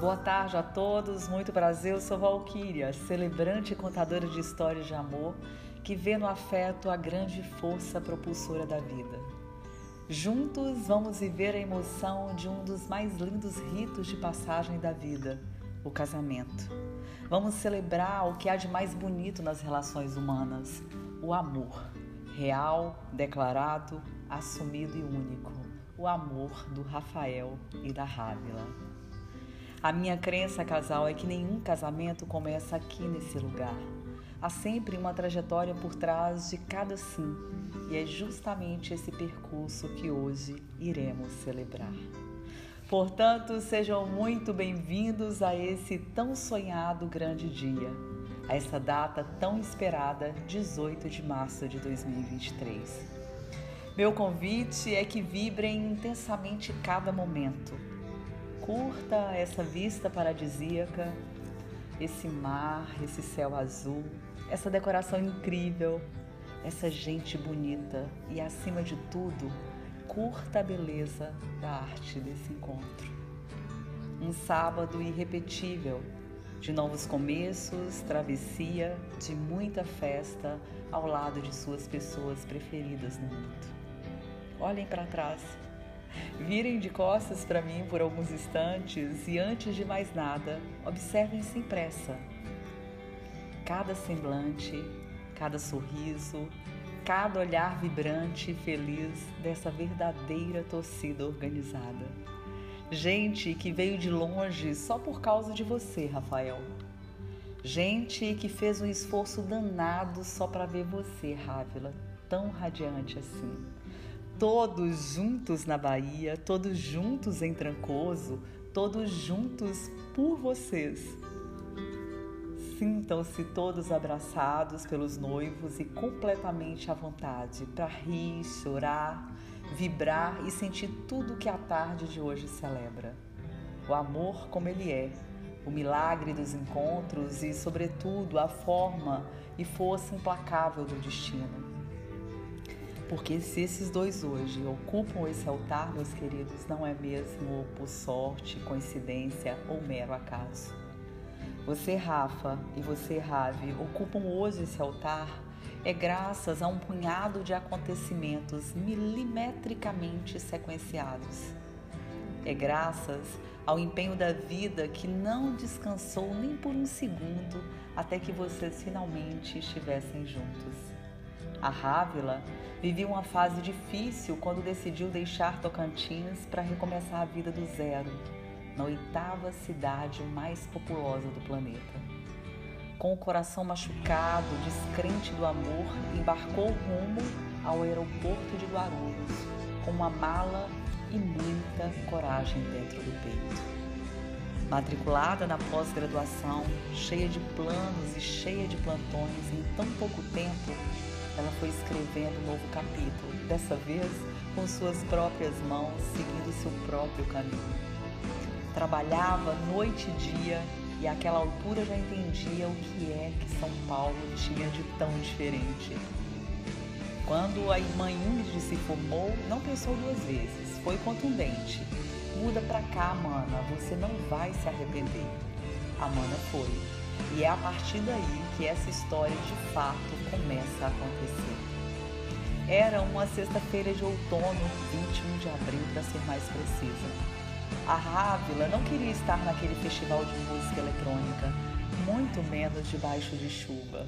Boa tarde a todos, muito prazer. Eu sou Valquíria, celebrante e contadora de histórias de amor que vê no afeto a grande força propulsora da vida. Juntos vamos viver a emoção de um dos mais lindos ritos de passagem da vida, o casamento. Vamos celebrar o que há de mais bonito nas relações humanas, o amor, real, declarado, assumido e único, o amor do Rafael e da Rávila. A minha crença, casal, é que nenhum casamento começa aqui nesse lugar. Há sempre uma trajetória por trás de cada sim, e é justamente esse percurso que hoje iremos celebrar. Portanto, sejam muito bem-vindos a esse tão sonhado grande dia, a essa data tão esperada, 18 de março de 2023. Meu convite é que vibrem intensamente cada momento. Curta essa vista paradisíaca, esse mar, esse céu azul, essa decoração incrível, essa gente bonita e, acima de tudo, curta a beleza da arte desse encontro. Um sábado irrepetível, de novos começos, travessia, de muita festa ao lado de suas pessoas preferidas no mundo. Olhem para trás, virem de costas para mim por alguns instantes e, antes de mais nada, observem sem pressa. Cada semblante, cada sorriso, cada olhar vibrante e feliz dessa verdadeira torcida organizada. Gente que veio de longe só por causa de você, Rafael. Gente que fez um esforço danado só para ver você, Rávila, tão radiante assim. Todos juntos na Bahia, todos juntos em Trancoso, todos juntos por vocês Sintam-se todos abraçados pelos noivos e completamente à vontade para rir, chorar, vibrar e sentir tudo que a tarde de hoje celebra. O amor como ele é, o milagre dos encontros e, sobretudo, a forma e força implacável do destino. Porque se esses dois hoje ocupam esse altar, meus queridos, não é mesmo por sorte, coincidência ou mero acaso. Você, Rafa, e você, Ravi, ocupam hoje esse altar é graças a um punhado de acontecimentos milimetricamente sequenciados. É graças ao empenho da vida que não descansou nem por um segundo até que vocês finalmente estivessem juntos. A Rávila vivia uma fase difícil quando decidiu deixar Tocantins para recomeçar a vida do zero na oitava cidade mais populosa do planeta. Com o coração machucado, descrente do amor, embarcou rumo ao aeroporto de Guarulhos com uma mala e muita coragem dentro do peito. Matriculada na pós-graduação, cheia de planos e cheia de plantões, em tão pouco tempo, ela foi escrevendo um novo capítulo, dessa vez com suas próprias mãos, seguindo seu próprio caminho. Trabalhava noite e dia e àquela altura já entendia o que é que São Paulo tinha de tão diferente. Quando a irmã Ingrid se formou, não pensou duas vezes, foi contundente. Muda pra cá, mana, você não vai se arrepender. A mana foi. E é a partir daí que essa história de fato começa a acontecer. Era uma sexta-feira de outono, 21 de abril, para ser mais precisa. A Rávila não queria estar naquele festival de música eletrônica, muito menos debaixo de chuva,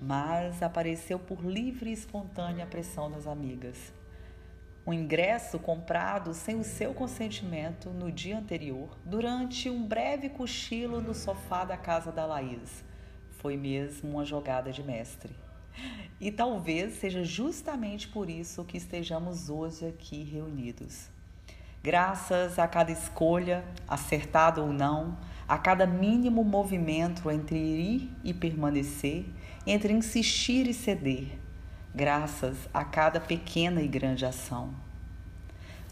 mas apareceu por livre e espontânea pressão das amigas. Um ingresso comprado sem o seu consentimento no dia anterior, durante um breve cochilo no sofá da casa da Laís. Foi mesmo uma jogada de mestre. E talvez seja justamente por isso que estejamos hoje aqui reunidos. Graças a cada escolha, acertada ou não, a cada mínimo movimento entre ir e permanecer, entre insistir e ceder, graças a cada pequena e grande ação.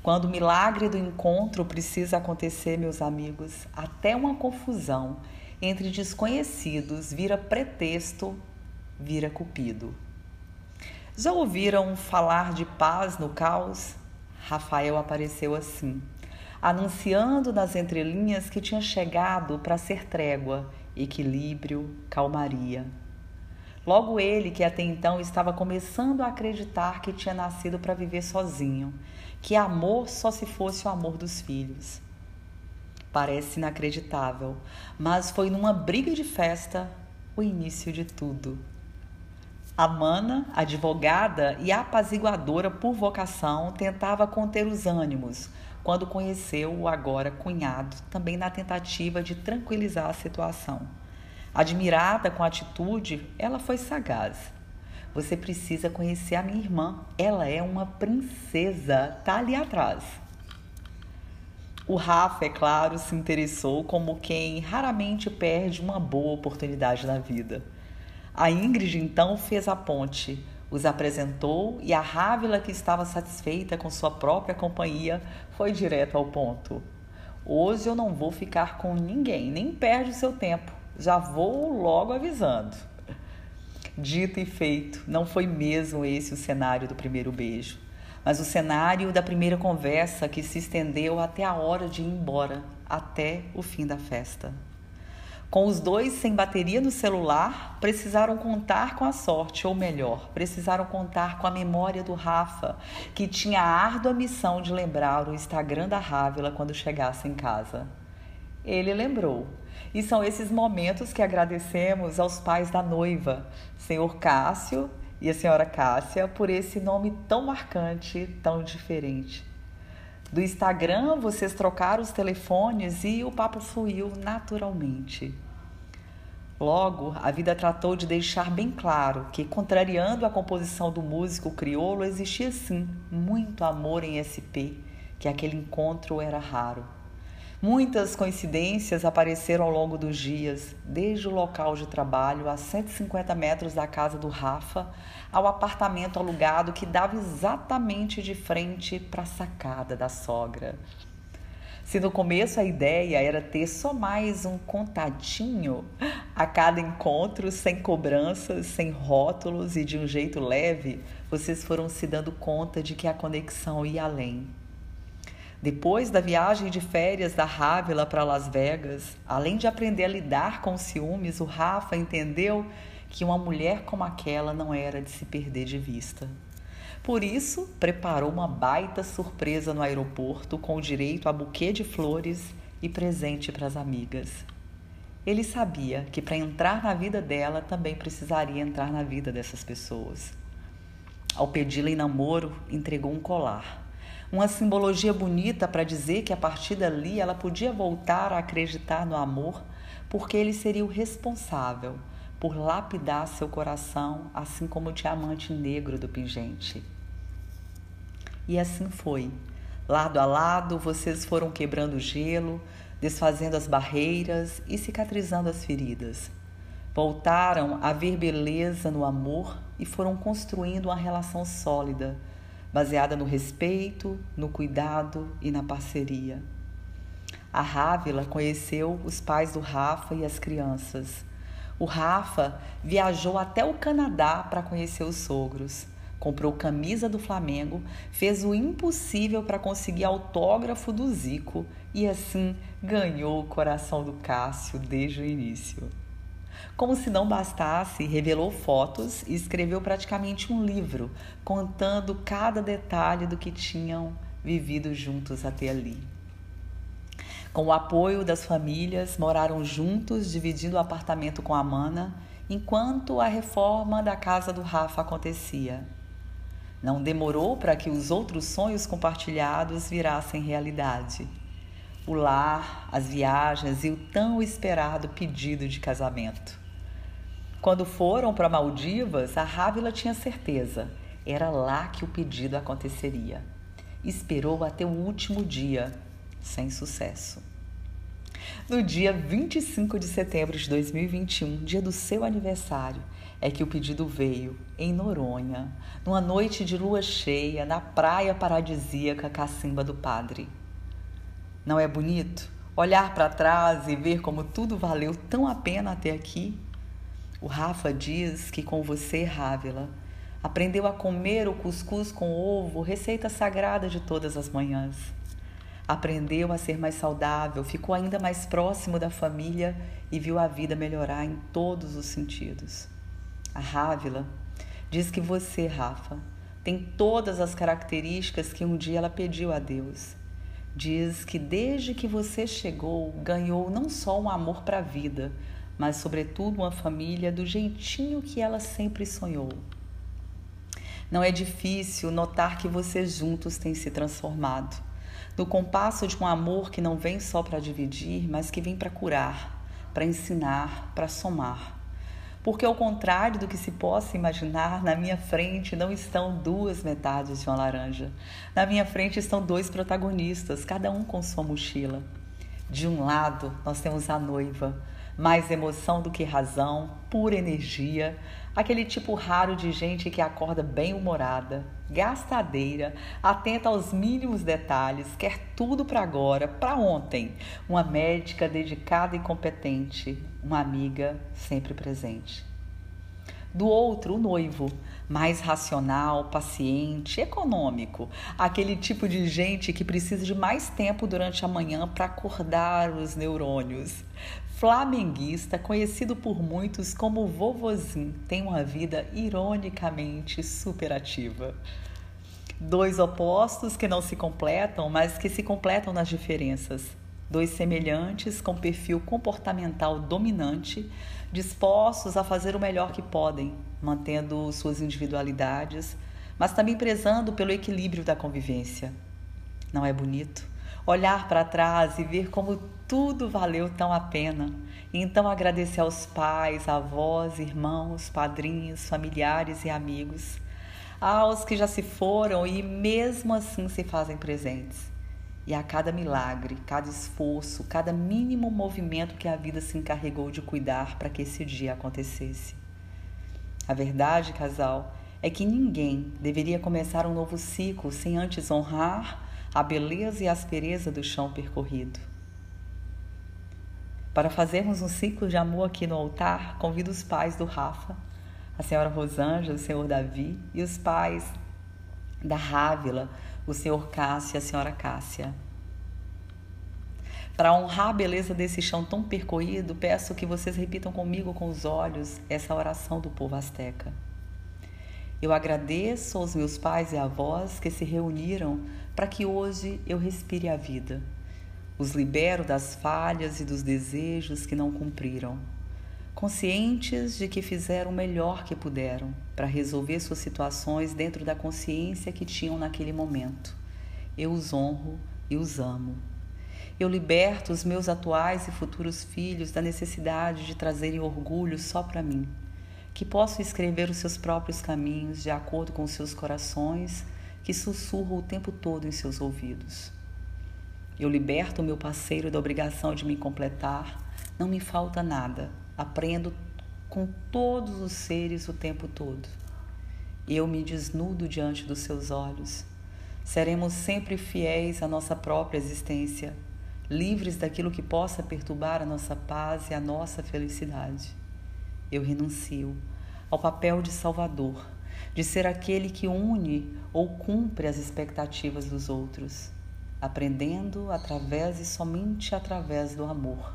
Quando o milagre do encontro precisa acontecer, meus amigos, até uma confusão entre desconhecidos vira pretexto, vira cupido. Já ouviram falar de paz no caos? Rafael apareceu assim, anunciando nas entrelinhas que tinha chegado para ser trégua, equilíbrio, calmaria. Logo ele, que até então estava começando a acreditar que tinha nascido para viver sozinho, que amor só se fosse o amor dos filhos. Parece inacreditável, mas foi numa briga de festa o início de tudo. A Mana, advogada e apaziguadora por vocação, tentava conter os ânimos quando conheceu o agora cunhado, também na tentativa de tranquilizar a situação. Admirada com a atitude, ela foi sagaz. Você precisa conhecer a minha irmã. Ela é uma princesa, tá ali atrás. O Rafa, é claro, se interessou como quem raramente perde uma boa oportunidade na vida. A Ingrid então fez a ponte, os apresentou e a Rávila, que estava satisfeita com sua própria companhia, foi direto ao ponto. Hoje eu não vou ficar com ninguém, nem perde o seu tempo. Já vou logo avisando. Dito e feito, não foi mesmo esse o cenário do primeiro beijo mas o cenário da primeira conversa que se estendeu até a hora de ir embora, até o fim da festa. Com os dois sem bateria no celular, precisaram contar com a sorte, ou melhor, precisaram contar com a memória do Rafa, que tinha a árdua missão de lembrar o Instagram da Rávila quando chegasse em casa. Ele lembrou. E são esses momentos que agradecemos aos pais da noiva, senhor Cássio e a senhora Cássia por esse nome tão marcante, tão diferente. Do Instagram, vocês trocaram os telefones e o papo fluiu naturalmente. Logo, a vida tratou de deixar bem claro que, contrariando a composição do músico crioulo, existia sim muito amor em SP, que aquele encontro era raro. Muitas coincidências apareceram ao longo dos dias, desde o local de trabalho a 150 metros da casa do Rafa ao apartamento alugado que dava exatamente de frente para a sacada da sogra. Se no começo a ideia era ter só mais um contatinho a cada encontro, sem cobranças, sem rótulos e de um jeito leve, vocês foram se dando conta de que a conexão ia além. Depois da viagem de férias da Rávila para Las Vegas, além de aprender a lidar com ciúmes, o Rafa entendeu que uma mulher como aquela não era de se perder de vista. Por isso, preparou uma baita surpresa no aeroporto com direito a buquê de flores e presente para as amigas. Ele sabia que para entrar na vida dela também precisaria entrar na vida dessas pessoas. Ao pedi-la em namoro, entregou um colar uma simbologia bonita para dizer que a partir dali ela podia voltar a acreditar no amor, porque ele seria o responsável por lapidar seu coração, assim como o diamante negro do pingente. E assim foi. Lado a lado, vocês foram quebrando o gelo, desfazendo as barreiras e cicatrizando as feridas. Voltaram a ver beleza no amor e foram construindo uma relação sólida baseada no respeito, no cuidado e na parceria. A Rávila conheceu os pais do Rafa e as crianças. O Rafa viajou até o Canadá para conhecer os sogros. Comprou camisa do Flamengo, fez o impossível para conseguir autógrafo do Zico e assim ganhou o coração do Cássio desde o início. Como se não bastasse, revelou fotos e escreveu praticamente um livro contando cada detalhe do que tinham vivido juntos até ali. Com o apoio das famílias, moraram juntos, dividindo o apartamento com a Mana, enquanto a reforma da casa do Rafa acontecia. Não demorou para que os outros sonhos compartilhados virassem realidade o lar, as viagens e o tão esperado pedido de casamento. Quando foram para Maldivas, a Rávila tinha certeza, era lá que o pedido aconteceria. Esperou até o último dia, sem sucesso. No dia 25 de setembro de 2021, dia do seu aniversário, é que o pedido veio em Noronha, numa noite de lua cheia, na praia paradisíaca Cacimba do Padre. Não é bonito olhar para trás e ver como tudo valeu tão a pena até aqui? O Rafa diz que com você, Rávila, aprendeu a comer o cuscuz com ovo, receita sagrada de todas as manhãs. Aprendeu a ser mais saudável, ficou ainda mais próximo da família e viu a vida melhorar em todos os sentidos. A Rávila diz que você, Rafa, tem todas as características que um dia ela pediu a Deus. Diz que desde que você chegou, ganhou não só um amor para a vida, mas, sobretudo, uma família do jeitinho que ela sempre sonhou. Não é difícil notar que vocês juntos têm se transformado no compasso de um amor que não vem só para dividir, mas que vem para curar, para ensinar, para somar. Porque, ao contrário do que se possa imaginar, na minha frente não estão duas metades de uma laranja. Na minha frente estão dois protagonistas, cada um com sua mochila. De um lado, nós temos a noiva, mais emoção do que razão, pura energia, aquele tipo raro de gente que acorda bem-humorada, gastadeira, atenta aos mínimos detalhes, quer tudo para agora, para ontem. Uma médica dedicada e competente, uma amiga sempre presente. Do outro, o noivo, mais racional, paciente, econômico, aquele tipo de gente que precisa de mais tempo durante a manhã para acordar os neurônios flamenguista, conhecido por muitos como vovozinho, tem uma vida ironicamente superativa. Dois opostos que não se completam, mas que se completam nas diferenças. Dois semelhantes com perfil comportamental dominante, dispostos a fazer o melhor que podem, mantendo suas individualidades, mas também prezando pelo equilíbrio da convivência. Não é bonito? olhar para trás e ver como tudo valeu tão a pena. E então agradecer aos pais, avós, irmãos, padrinhos, familiares e amigos, aos que já se foram e mesmo assim se fazem presentes. E a cada milagre, cada esforço, cada mínimo movimento que a vida se encarregou de cuidar para que esse dia acontecesse. A verdade, casal, é que ninguém deveria começar um novo ciclo sem antes honrar a beleza e a aspereza do chão percorrido. Para fazermos um ciclo de amor aqui no altar, convido os pais do Rafa, a senhora Rosângela, o senhor Davi e os pais da Rávila, o senhor Cássio e a senhora Cássia. Para honrar a beleza desse chão tão percorrido, peço que vocês repitam comigo com os olhos essa oração do povo asteca. Eu agradeço aos meus pais e avós que se reuniram para que hoje eu respire a vida. Os libero das falhas e dos desejos que não cumpriram, conscientes de que fizeram o melhor que puderam para resolver suas situações dentro da consciência que tinham naquele momento. Eu os honro e os amo. Eu liberto os meus atuais e futuros filhos da necessidade de trazerem orgulho só para mim que possam escrever os seus próprios caminhos de acordo com os seus corações, que sussurram o tempo todo em seus ouvidos. Eu liberto o meu parceiro da obrigação de me completar, não me falta nada, aprendo com todos os seres o tempo todo. Eu me desnudo diante dos seus olhos. Seremos sempre fiéis à nossa própria existência, livres daquilo que possa perturbar a nossa paz e a nossa felicidade eu renuncio ao papel de salvador, de ser aquele que une ou cumpre as expectativas dos outros, aprendendo através e somente através do amor.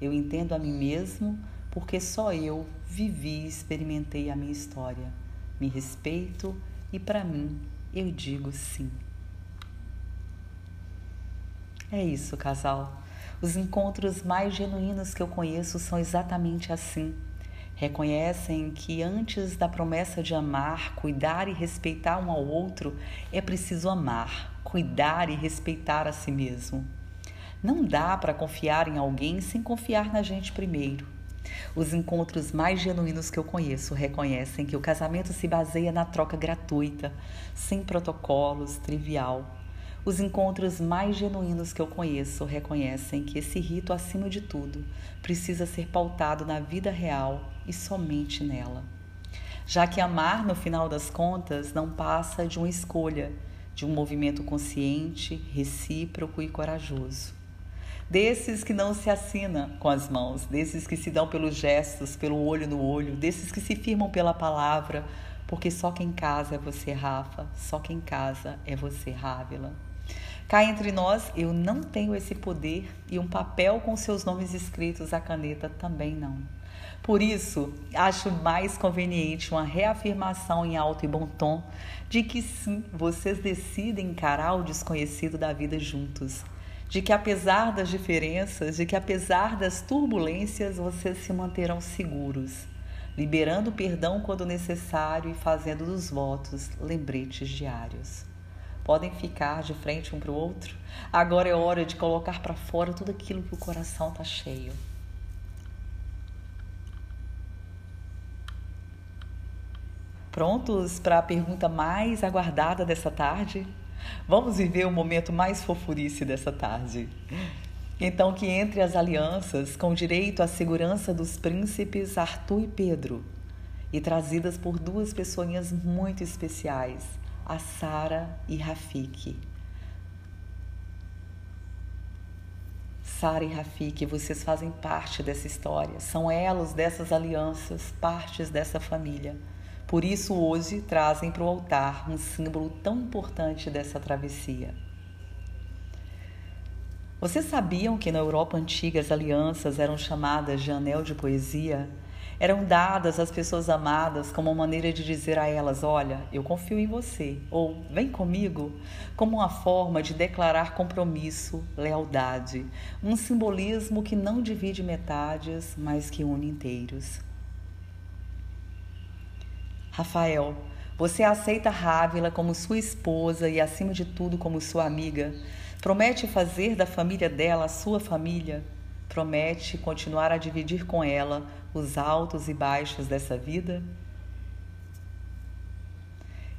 Eu entendo a mim mesmo porque só eu vivi e experimentei a minha história. Me respeito e para mim eu digo sim. É isso, casal. Os encontros mais genuínos que eu conheço são exatamente assim Reconhecem que antes da promessa de amar, cuidar e respeitar um ao outro, é preciso amar, cuidar e respeitar a si mesmo. Não dá para confiar em alguém sem confiar na gente primeiro. Os encontros mais genuínos que eu conheço reconhecem que o casamento se baseia na troca gratuita, sem protocolos, trivial. Os encontros mais genuínos que eu conheço reconhecem que esse rito, acima de tudo, precisa ser pautado na vida real e somente nela. Já que amar, no final das contas, não passa de uma escolha, de um movimento consciente, recíproco e corajoso. Desses que não se assina com as mãos, desses que se dão pelos gestos, pelo olho no olho, desses que se firmam pela palavra, porque só quem casa é você, Rafa, só quem casa é você, Rávila. Cá entre nós, eu não tenho esse poder e um papel com seus nomes escritos à caneta também não. Por isso, acho mais conveniente uma reafirmação em alto e bom tom de que sim, vocês decidem encarar o desconhecido da vida juntos. De que apesar das diferenças, de que apesar das turbulências, vocês se manterão seguros, liberando perdão quando necessário e fazendo dos votos lembretes diários. Podem ficar de frente um para o outro. Agora é hora de colocar para fora tudo aquilo que o coração está cheio. Prontos para a pergunta mais aguardada dessa tarde? Vamos viver o momento mais fofurice dessa tarde. Então, que entre as alianças, com direito à segurança dos príncipes Arthur e Pedro, e trazidas por duas pessoinhas muito especiais, a Sara e Rafik. Sara e Rafik, vocês fazem parte dessa história, são elos dessas alianças, partes dessa família. Por isso, hoje trazem para o altar um símbolo tão importante dessa travessia. Vocês sabiam que na Europa antiga as alianças eram chamadas de anel de poesia? Eram dadas às pessoas amadas como uma maneira de dizer a elas: Olha, eu confio em você, ou vem comigo, como uma forma de declarar compromisso, lealdade, um simbolismo que não divide metades, mas que une inteiros. Rafael, você aceita Rávila como sua esposa e, acima de tudo, como sua amiga? Promete fazer da família dela a sua família? Promete continuar a dividir com ela os altos e baixos dessa vida?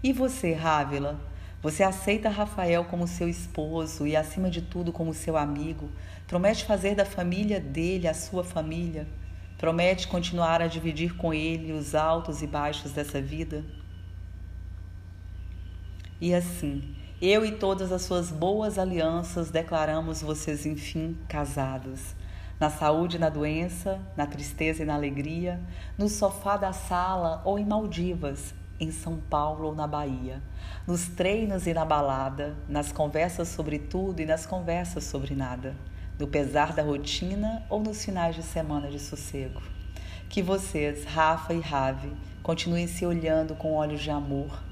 E você, Rávila? Você aceita Rafael como seu esposo e, acima de tudo, como seu amigo? Promete fazer da família dele a sua família? Promete continuar a dividir com ele os altos e baixos dessa vida? E assim, eu e todas as suas boas alianças declaramos vocês, enfim, casados. Na saúde e na doença, na tristeza e na alegria, no sofá da sala ou em Maldivas, em São Paulo ou na Bahia, nos treinos e na balada, nas conversas sobre tudo e nas conversas sobre nada no pesar da rotina ou nos finais de semana de sossego. Que vocês, Rafa e Rave, continuem se olhando com olhos de amor,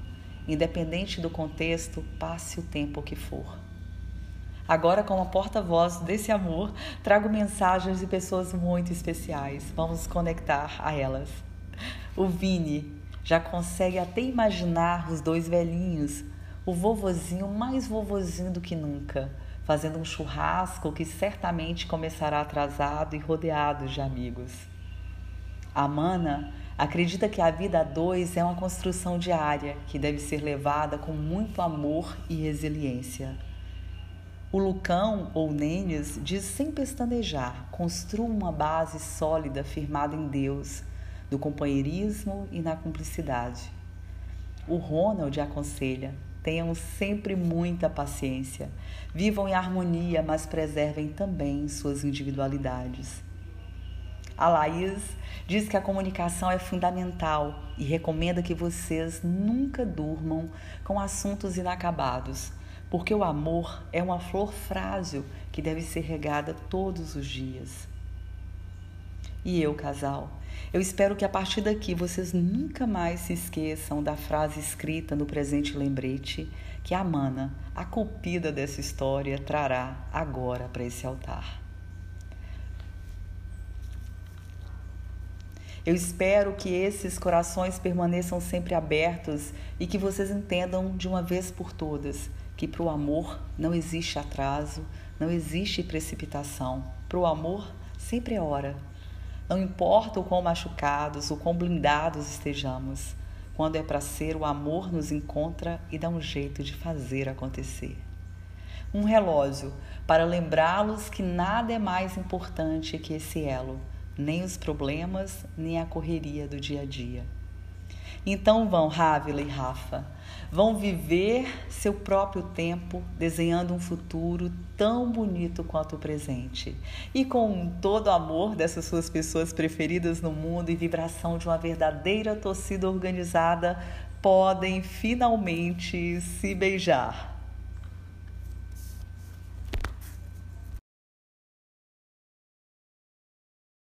independente do contexto, passe o tempo que for. Agora, como porta-voz desse amor, trago mensagens de pessoas muito especiais. Vamos conectar a elas. O Vini já consegue até imaginar os dois velhinhos, o vovozinho mais vovozinho do que nunca fazendo um churrasco que certamente começará atrasado e rodeado de amigos. A Mana acredita que a vida a dois é uma construção diária que deve ser levada com muito amor e resiliência. O Lucão ou Nênis diz sem pestanejar: construa uma base sólida firmada em Deus, no companheirismo e na cumplicidade. O Ronald aconselha: Tenham sempre muita paciência. Vivam em harmonia, mas preservem também suas individualidades. A Laís diz que a comunicação é fundamental e recomenda que vocês nunca durmam com assuntos inacabados, porque o amor é uma flor frágil que deve ser regada todos os dias. E eu, casal, eu espero que a partir daqui vocês nunca mais se esqueçam da frase escrita no presente lembrete que a mana, a culpida dessa história, trará agora para esse altar. Eu espero que esses corações permaneçam sempre abertos e que vocês entendam de uma vez por todas que para o amor não existe atraso, não existe precipitação. Para o amor sempre é hora. Não importa o quão machucados, o quão blindados estejamos, quando é para ser, o amor nos encontra e dá um jeito de fazer acontecer. Um relógio para lembrá-los que nada é mais importante que esse elo, nem os problemas, nem a correria do dia a dia. Então vão, Rávila e Rafa, vão viver seu próprio tempo, desenhando um futuro tão bonito quanto o presente. E com todo o amor dessas suas pessoas preferidas no mundo e vibração de uma verdadeira torcida organizada, podem finalmente se beijar.